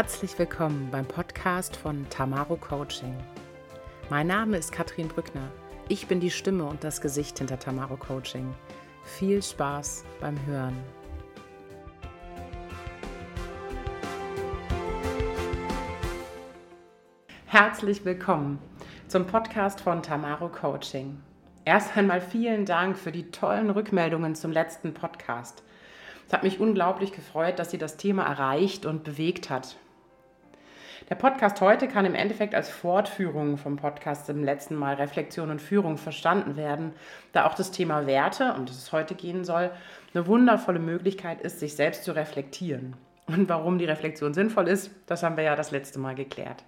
Herzlich willkommen beim Podcast von Tamaro Coaching. Mein Name ist Katrin Brückner. Ich bin die Stimme und das Gesicht hinter Tamaro Coaching. Viel Spaß beim Hören. Herzlich willkommen zum Podcast von Tamaro Coaching. Erst einmal vielen Dank für die tollen Rückmeldungen zum letzten Podcast. Es hat mich unglaublich gefreut, dass sie das Thema erreicht und bewegt hat. Der Podcast heute kann im Endeffekt als Fortführung vom Podcast im letzten Mal Reflexion und Führung verstanden werden, da auch das Thema Werte, um das es heute gehen soll, eine wundervolle Möglichkeit ist, sich selbst zu reflektieren. Und warum die Reflexion sinnvoll ist, das haben wir ja das letzte Mal geklärt.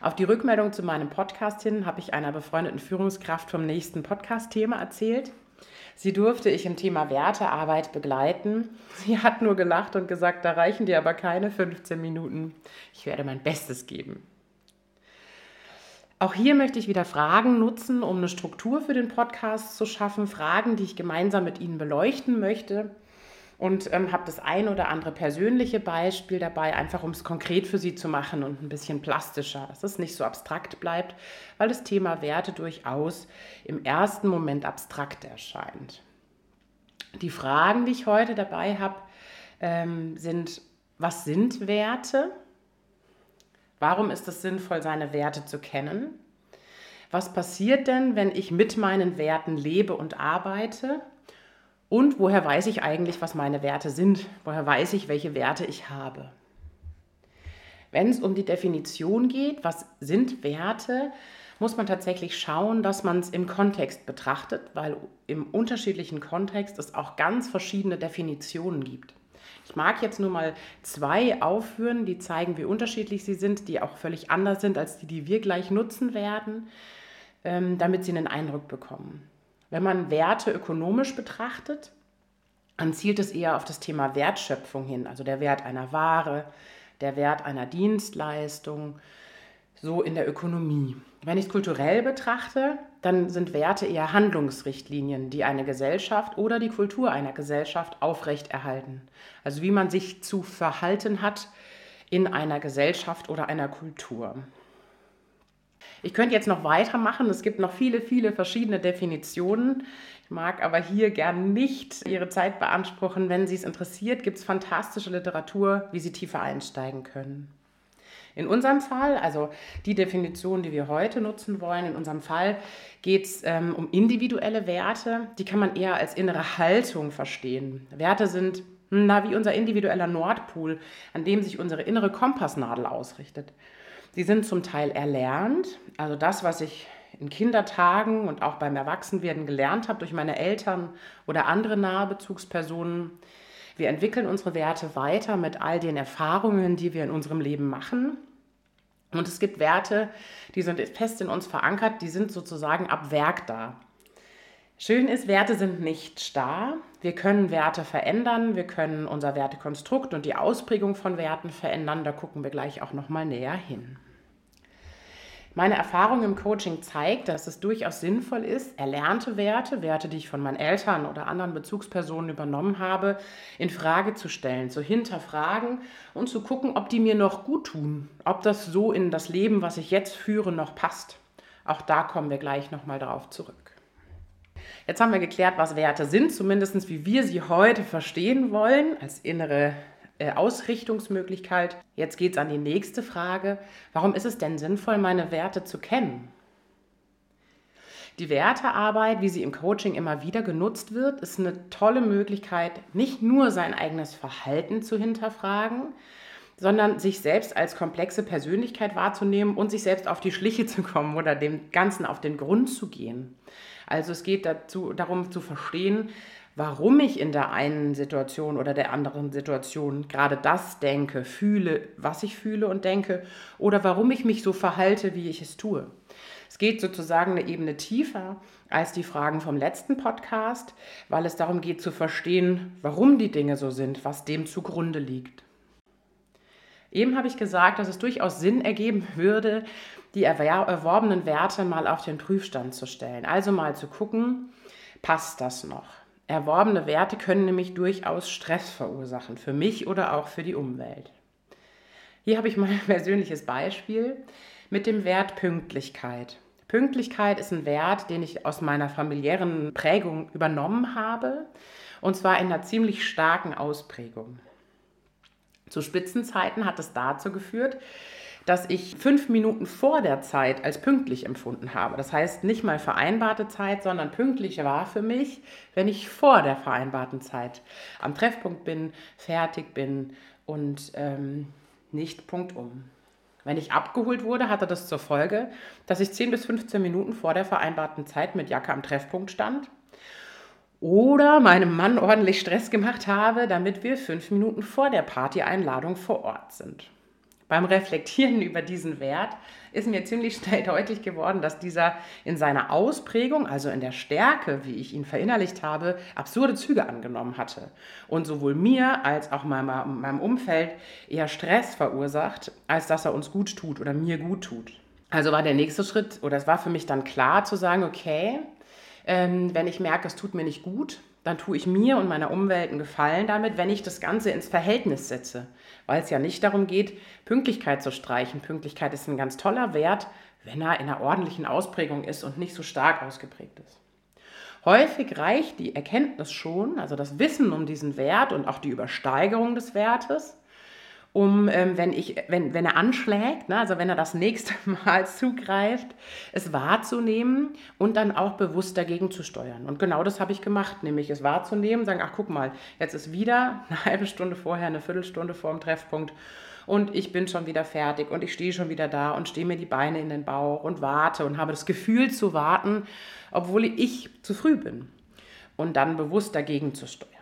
Auf die Rückmeldung zu meinem Podcast hin habe ich einer befreundeten Führungskraft vom nächsten Podcast-Thema erzählt. Sie durfte ich im Thema Wertearbeit begleiten. Sie hat nur gelacht und gesagt, da reichen dir aber keine 15 Minuten. Ich werde mein Bestes geben. Auch hier möchte ich wieder Fragen nutzen, um eine Struktur für den Podcast zu schaffen. Fragen, die ich gemeinsam mit Ihnen beleuchten möchte und ähm, habe das ein oder andere persönliche Beispiel dabei, einfach um es konkret für Sie zu machen und ein bisschen plastischer, dass es nicht so abstrakt bleibt, weil das Thema Werte durchaus im ersten Moment abstrakt erscheint. Die Fragen, die ich heute dabei habe, ähm, sind, was sind Werte? Warum ist es sinnvoll, seine Werte zu kennen? Was passiert denn, wenn ich mit meinen Werten lebe und arbeite? Und woher weiß ich eigentlich, was meine Werte sind? Woher weiß ich, welche Werte ich habe? Wenn es um die Definition geht, was sind Werte, muss man tatsächlich schauen, dass man es im Kontext betrachtet, weil im unterschiedlichen Kontext es auch ganz verschiedene Definitionen gibt. Ich mag jetzt nur mal zwei aufführen, die zeigen, wie unterschiedlich sie sind, die auch völlig anders sind als die, die wir gleich nutzen werden, ähm, damit Sie einen Eindruck bekommen. Wenn man Werte ökonomisch betrachtet, dann zielt es eher auf das Thema Wertschöpfung hin, also der Wert einer Ware, der Wert einer Dienstleistung, so in der Ökonomie. Wenn ich es kulturell betrachte, dann sind Werte eher Handlungsrichtlinien, die eine Gesellschaft oder die Kultur einer Gesellschaft aufrechterhalten. Also wie man sich zu verhalten hat in einer Gesellschaft oder einer Kultur. Ich könnte jetzt noch weitermachen. Es gibt noch viele, viele verschiedene Definitionen. Ich mag aber hier gern nicht Ihre Zeit beanspruchen. Wenn Sie es interessiert, gibt es fantastische Literatur, wie Sie tiefer einsteigen können. In unserem Fall, also die Definition, die wir heute nutzen wollen, in unserem Fall geht es ähm, um individuelle Werte. Die kann man eher als innere Haltung verstehen. Werte sind na, wie unser individueller Nordpol, an dem sich unsere innere Kompassnadel ausrichtet. Sie sind zum Teil erlernt, also das, was ich in Kindertagen und auch beim Erwachsenwerden gelernt habe durch meine Eltern oder andere nahe Bezugspersonen. Wir entwickeln unsere Werte weiter mit all den Erfahrungen, die wir in unserem Leben machen. Und es gibt Werte, die sind fest in uns verankert, die sind sozusagen ab Werk da. Schön ist, Werte sind nicht starr. Wir können Werte verändern, wir können unser Wertekonstrukt und die Ausprägung von Werten verändern. Da gucken wir gleich auch noch mal näher hin. Meine Erfahrung im Coaching zeigt, dass es durchaus sinnvoll ist, erlernte Werte, Werte, die ich von meinen Eltern oder anderen Bezugspersonen übernommen habe, in Frage zu stellen, zu hinterfragen und zu gucken, ob die mir noch gut tun, ob das so in das Leben, was ich jetzt führe, noch passt. Auch da kommen wir gleich nochmal darauf zurück. Jetzt haben wir geklärt, was Werte sind, zumindest wie wir sie heute verstehen wollen, als innere äh, Ausrichtungsmöglichkeit. Jetzt geht es an die nächste Frage. Warum ist es denn sinnvoll, meine Werte zu kennen? Die Wertearbeit, wie sie im Coaching immer wieder genutzt wird, ist eine tolle Möglichkeit, nicht nur sein eigenes Verhalten zu hinterfragen, sondern sich selbst als komplexe Persönlichkeit wahrzunehmen und sich selbst auf die Schliche zu kommen oder dem Ganzen auf den Grund zu gehen. Also es geht dazu, darum zu verstehen, warum ich in der einen Situation oder der anderen Situation gerade das denke, fühle, was ich fühle und denke, oder warum ich mich so verhalte, wie ich es tue. Es geht sozusagen eine Ebene tiefer als die Fragen vom letzten Podcast, weil es darum geht zu verstehen, warum die Dinge so sind, was dem zugrunde liegt. Eben habe ich gesagt, dass es durchaus Sinn ergeben würde, die erworbenen Werte mal auf den Prüfstand zu stellen. Also mal zu gucken, passt das noch? Erworbene Werte können nämlich durchaus Stress verursachen, für mich oder auch für die Umwelt. Hier habe ich mal ein persönliches Beispiel mit dem Wert Pünktlichkeit. Pünktlichkeit ist ein Wert, den ich aus meiner familiären Prägung übernommen habe, und zwar in einer ziemlich starken Ausprägung. Zu Spitzenzeiten hat es dazu geführt, dass ich fünf Minuten vor der Zeit als pünktlich empfunden habe. Das heißt nicht mal vereinbarte Zeit, sondern pünktlich war für mich, wenn ich vor der vereinbarten Zeit am Treffpunkt bin, fertig bin und ähm, nicht punktum. Wenn ich abgeholt wurde, hatte das zur Folge, dass ich 10 bis 15 Minuten vor der vereinbarten Zeit mit Jacke am Treffpunkt stand oder meinem Mann ordentlich Stress gemacht habe, damit wir fünf Minuten vor der Partyeinladung vor Ort sind. Beim Reflektieren über diesen Wert ist mir ziemlich schnell deutlich geworden, dass dieser in seiner Ausprägung, also in der Stärke, wie ich ihn verinnerlicht habe, absurde Züge angenommen hatte und sowohl mir als auch meinem, Umfeld eher Stress verursacht, als dass er uns gut tut oder mir gut tut. Also war der nächste Schritt, oder es war für mich dann klar zu sagen, okay, ähm, wenn ich merke, es tut mir nicht gut, dann tue ich mir und meiner Umwelt einen Gefallen damit, wenn ich das Ganze ins Verhältnis setze. Weil es ja nicht darum geht, Pünktlichkeit zu streichen. Pünktlichkeit ist ein ganz toller Wert, wenn er in einer ordentlichen Ausprägung ist und nicht so stark ausgeprägt ist. Häufig reicht die Erkenntnis schon, also das Wissen um diesen Wert und auch die Übersteigerung des Wertes, um, ähm, wenn, ich, wenn, wenn er anschlägt, ne, also wenn er das nächste Mal zugreift, es wahrzunehmen und dann auch bewusst dagegen zu steuern. Und genau das habe ich gemacht, nämlich es wahrzunehmen, sagen, ach guck mal, jetzt ist wieder eine halbe Stunde vorher, eine Viertelstunde vor dem Treffpunkt und ich bin schon wieder fertig und ich stehe schon wieder da und stehe mir die Beine in den Bauch und warte und habe das Gefühl zu warten, obwohl ich zu früh bin. Und dann bewusst dagegen zu steuern.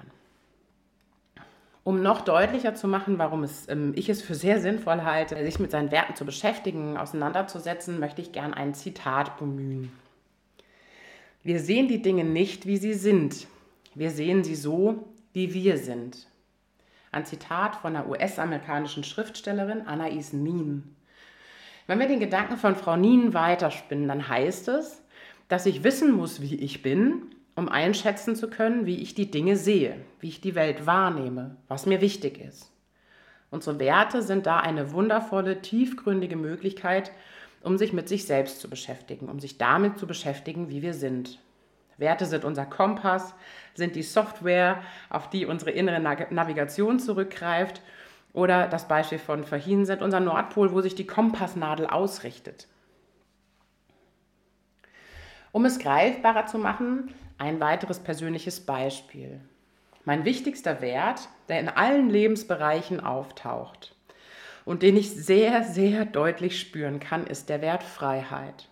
Um noch deutlicher zu machen, warum es, ähm, ich es für sehr sinnvoll halte, sich mit seinen Werten zu beschäftigen, auseinanderzusetzen, möchte ich gern ein Zitat bemühen. Wir sehen die Dinge nicht, wie sie sind. Wir sehen sie so, wie wir sind. Ein Zitat von der US-amerikanischen Schriftstellerin Anais Nin. Wenn wir den Gedanken von Frau Nin weiterspinnen, dann heißt es, dass ich wissen muss, wie ich bin, um einschätzen zu können, wie ich die Dinge sehe, wie ich die Welt wahrnehme, was mir wichtig ist. Unsere Werte sind da eine wundervolle, tiefgründige Möglichkeit, um sich mit sich selbst zu beschäftigen, um sich damit zu beschäftigen, wie wir sind. Werte sind unser Kompass, sind die Software, auf die unsere innere Navigation zurückgreift. Oder das Beispiel von vorhin sind unser Nordpol, wo sich die Kompassnadel ausrichtet. Um es greifbarer zu machen, ein weiteres persönliches Beispiel. Mein wichtigster Wert, der in allen Lebensbereichen auftaucht und den ich sehr, sehr deutlich spüren kann, ist der Wert Freiheit.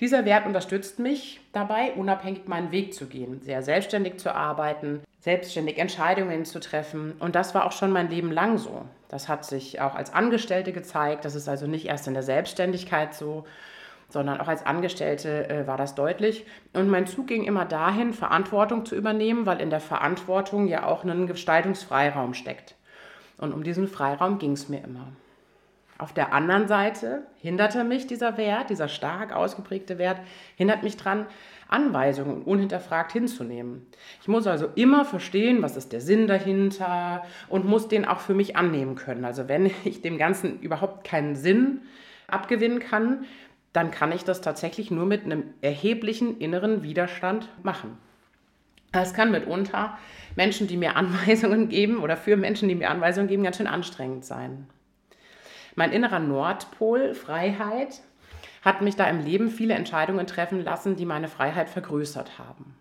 Dieser Wert unterstützt mich dabei, unabhängig meinen Weg zu gehen, sehr selbstständig zu arbeiten, selbstständig Entscheidungen zu treffen. Und das war auch schon mein Leben lang so. Das hat sich auch als Angestellte gezeigt. Das ist also nicht erst in der Selbstständigkeit so, sondern auch als Angestellte äh, war das deutlich. Und mein Zug ging immer dahin, Verantwortung zu übernehmen, weil in der Verantwortung ja auch ein Gestaltungsfreiraum steckt. Und um diesen Freiraum ging es mir immer. Auf der anderen Seite hinderte mich dieser Wert, dieser stark ausgeprägte Wert, hindert mich daran, Anweisungen unhinterfragt hinzunehmen. Ich muss also immer verstehen, was ist der Sinn dahinter und muss den auch für mich annehmen können. Also wenn ich dem Ganzen überhaupt keinen Sinn abgewinnen kann, dann kann ich das tatsächlich nur mit einem erheblichen inneren Widerstand machen. Es kann mitunter Menschen, die mir Anweisungen geben oder für Menschen, die mir Anweisungen geben, ganz schön anstrengend sein. Mein innerer Nordpol, Freiheit, hat mich da im Leben viele Entscheidungen treffen lassen, die meine Freiheit vergrößert haben.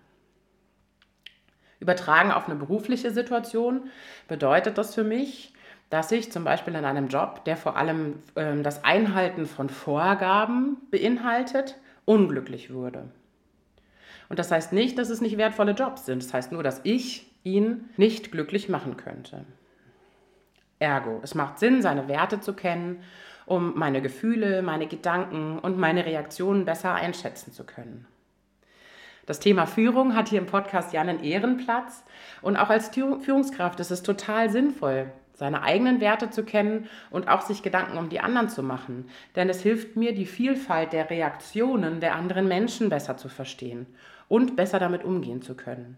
Übertragen auf eine berufliche Situation bedeutet das für mich, dass ich zum Beispiel in einem Job, der vor allem ähm, das Einhalten von Vorgaben beinhaltet, unglücklich würde. Und das heißt nicht, dass es nicht wertvolle Jobs sind. Das heißt nur, dass ich ihn nicht glücklich machen könnte. Ergo, es macht Sinn, seine Werte zu kennen, um meine Gefühle, meine Gedanken und meine Reaktionen besser einschätzen zu können. Das Thema Führung hat hier im Podcast ja einen Ehrenplatz und auch als Führungskraft ist es total sinnvoll, seine eigenen Werte zu kennen und auch sich Gedanken um die anderen zu machen. Denn es hilft mir, die Vielfalt der Reaktionen der anderen Menschen besser zu verstehen und besser damit umgehen zu können.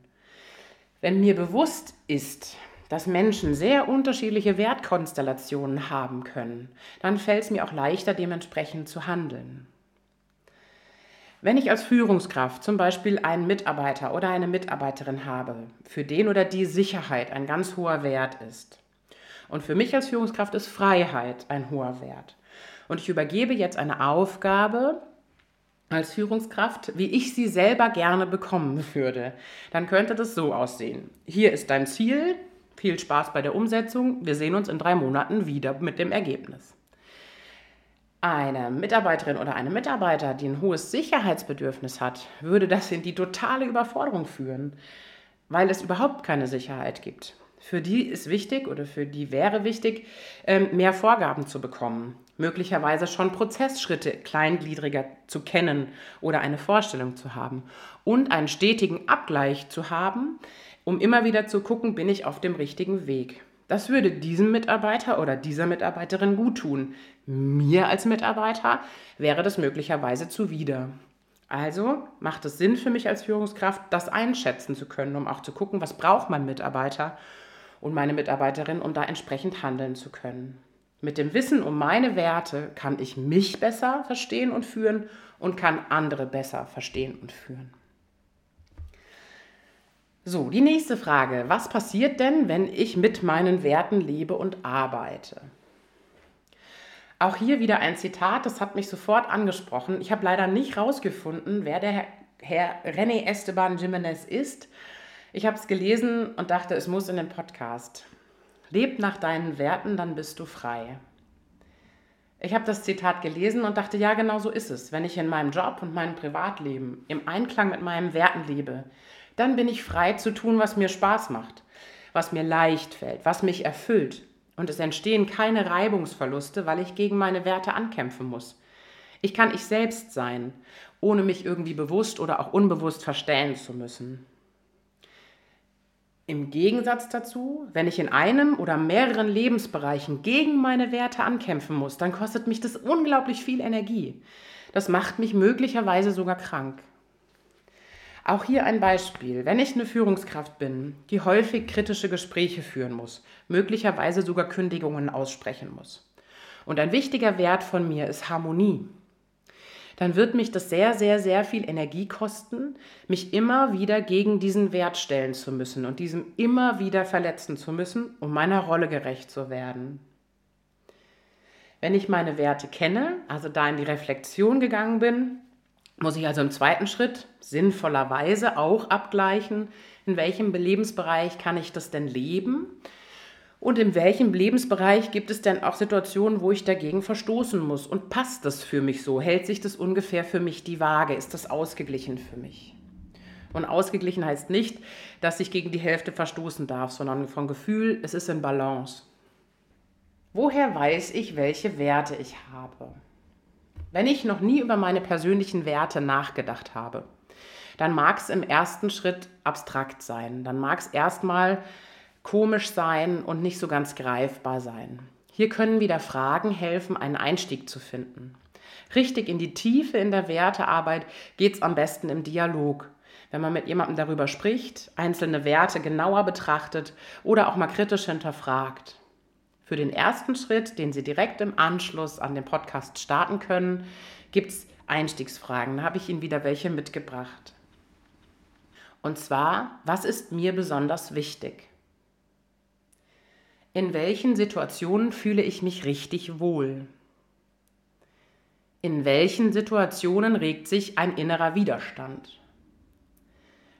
Wenn mir bewusst ist, dass Menschen sehr unterschiedliche Wertkonstellationen haben können, dann fällt es mir auch leichter, dementsprechend zu handeln. Wenn ich als Führungskraft zum Beispiel einen Mitarbeiter oder eine Mitarbeiterin habe, für den oder die Sicherheit ein ganz hoher Wert ist, und für mich als Führungskraft ist Freiheit ein hoher Wert, und ich übergebe jetzt eine Aufgabe als Führungskraft, wie ich sie selber gerne bekommen würde, dann könnte das so aussehen. Hier ist dein Ziel, viel Spaß bei der Umsetzung, wir sehen uns in drei Monaten wieder mit dem Ergebnis. Eine Mitarbeiterin oder eine Mitarbeiter, die ein hohes Sicherheitsbedürfnis hat, würde das in die totale Überforderung führen, weil es überhaupt keine Sicherheit gibt. Für die ist wichtig oder für die wäre wichtig, ähm, mehr Vorgaben zu bekommen, möglicherweise schon Prozessschritte kleingliedriger zu kennen oder eine Vorstellung zu haben und einen stetigen Abgleich zu haben, um immer wieder zu gucken, bin ich auf dem richtigen Weg. Das würde diesem Mitarbeiter oder dieser Mitarbeiterin gut tun. Mir als Mitarbeiter wäre das möglicherweise zuwider. Also macht es Sinn für mich als Führungskraft, das einschätzen zu können, um auch zu gucken, was braucht mein Mitarbeiter und meine Mitarbeiterin, um da entsprechend handeln zu können. Mit dem Wissen um meine Werte kann ich mich besser verstehen und führen und kann andere besser verstehen und führen. So, die nächste Frage. Was passiert denn, wenn ich mit meinen Werten lebe und arbeite? Auch hier wieder ein Zitat, das hat mich sofort angesprochen. Ich habe leider nicht rausgefunden, wer der Herr René Esteban Jimenez ist. Ich habe es gelesen und dachte, es muss in den Podcast. Leb nach deinen Werten, dann bist du frei. Ich habe das Zitat gelesen und dachte, ja, genau so ist es. Wenn ich in meinem Job und meinem Privatleben im Einklang mit meinen Werten lebe, dann bin ich frei zu tun, was mir Spaß macht, was mir leicht fällt, was mich erfüllt. Und es entstehen keine Reibungsverluste, weil ich gegen meine Werte ankämpfen muss. Ich kann ich selbst sein, ohne mich irgendwie bewusst oder auch unbewusst verstellen zu müssen. Im Gegensatz dazu, wenn ich in einem oder mehreren Lebensbereichen gegen meine Werte ankämpfen muss, dann kostet mich das unglaublich viel Energie. Das macht mich möglicherweise sogar krank. Auch hier ein Beispiel. Wenn ich eine Führungskraft bin, die häufig kritische Gespräche führen muss, möglicherweise sogar Kündigungen aussprechen muss. Und ein wichtiger Wert von mir ist Harmonie dann wird mich das sehr, sehr, sehr viel Energie kosten, mich immer wieder gegen diesen Wert stellen zu müssen und diesem immer wieder verletzen zu müssen, um meiner Rolle gerecht zu werden. Wenn ich meine Werte kenne, also da in die Reflexion gegangen bin, muss ich also im zweiten Schritt sinnvollerweise auch abgleichen, in welchem Lebensbereich kann ich das denn leben und in welchem Lebensbereich gibt es denn auch Situationen, wo ich dagegen verstoßen muss? Und passt das für mich so? Hält sich das ungefähr für mich die Waage? Ist das ausgeglichen für mich? Und ausgeglichen heißt nicht, dass ich gegen die Hälfte verstoßen darf, sondern vom Gefühl, es ist in Balance. Woher weiß ich, welche Werte ich habe? Wenn ich noch nie über meine persönlichen Werte nachgedacht habe, dann mag es im ersten Schritt abstrakt sein. Dann mag es erstmal komisch sein und nicht so ganz greifbar sein. Hier können wieder Fragen helfen, einen Einstieg zu finden. Richtig in die Tiefe in der Wertearbeit geht es am besten im Dialog. Wenn man mit jemandem darüber spricht, einzelne Werte genauer betrachtet oder auch mal kritisch hinterfragt. Für den ersten Schritt, den Sie direkt im Anschluss an den Podcast starten können, gibt es Einstiegsfragen. Da habe ich Ihnen wieder welche mitgebracht. Und zwar, was ist mir besonders wichtig? In welchen Situationen fühle ich mich richtig wohl? In welchen Situationen regt sich ein innerer Widerstand?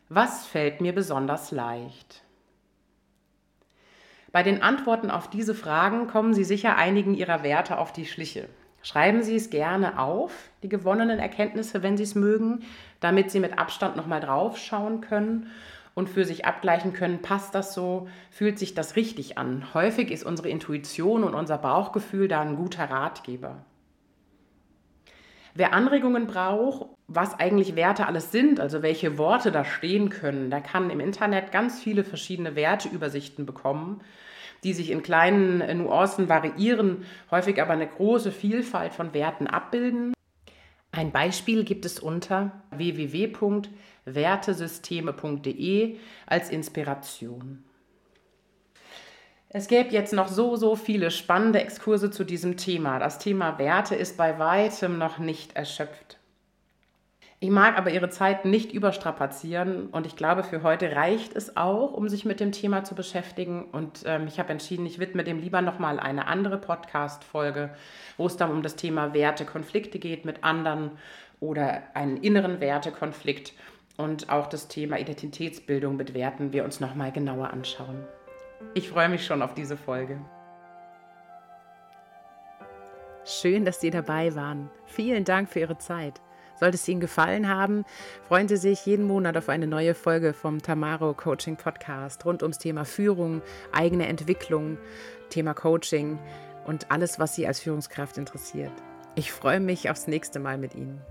Was fällt mir besonders leicht? Bei den Antworten auf diese Fragen kommen Sie sicher einigen Ihrer Werte auf die Schliche. Schreiben Sie es gerne auf, die gewonnenen Erkenntnisse, wenn Sie es mögen, damit Sie mit Abstand nochmal drauf schauen können und für sich abgleichen können, passt das so, fühlt sich das richtig an. Häufig ist unsere Intuition und unser Bauchgefühl da ein guter Ratgeber. Wer Anregungen braucht, was eigentlich Werte alles sind, also welche Worte da stehen können, der kann im Internet ganz viele verschiedene Werteübersichten bekommen, die sich in kleinen Nuancen variieren, häufig aber eine große Vielfalt von Werten abbilden. Ein Beispiel gibt es unter www.wertesysteme.de als Inspiration. Es gäbe jetzt noch so, so viele spannende Exkurse zu diesem Thema. Das Thema Werte ist bei weitem noch nicht erschöpft. Ich mag aber Ihre Zeit nicht überstrapazieren und ich glaube, für heute reicht es auch, um sich mit dem Thema zu beschäftigen. Und ähm, ich habe entschieden, ich widme dem lieber nochmal eine andere Podcast-Folge, wo es dann um das Thema Wertekonflikte geht mit anderen oder einen inneren Wertekonflikt und auch das Thema Identitätsbildung mit Werten wir uns nochmal genauer anschauen. Ich freue mich schon auf diese Folge. Schön, dass Sie dabei waren. Vielen Dank für Ihre Zeit. Sollte es Ihnen gefallen haben, freuen Sie sich jeden Monat auf eine neue Folge vom Tamaro Coaching Podcast rund ums Thema Führung, eigene Entwicklung, Thema Coaching und alles, was Sie als Führungskraft interessiert. Ich freue mich aufs nächste Mal mit Ihnen.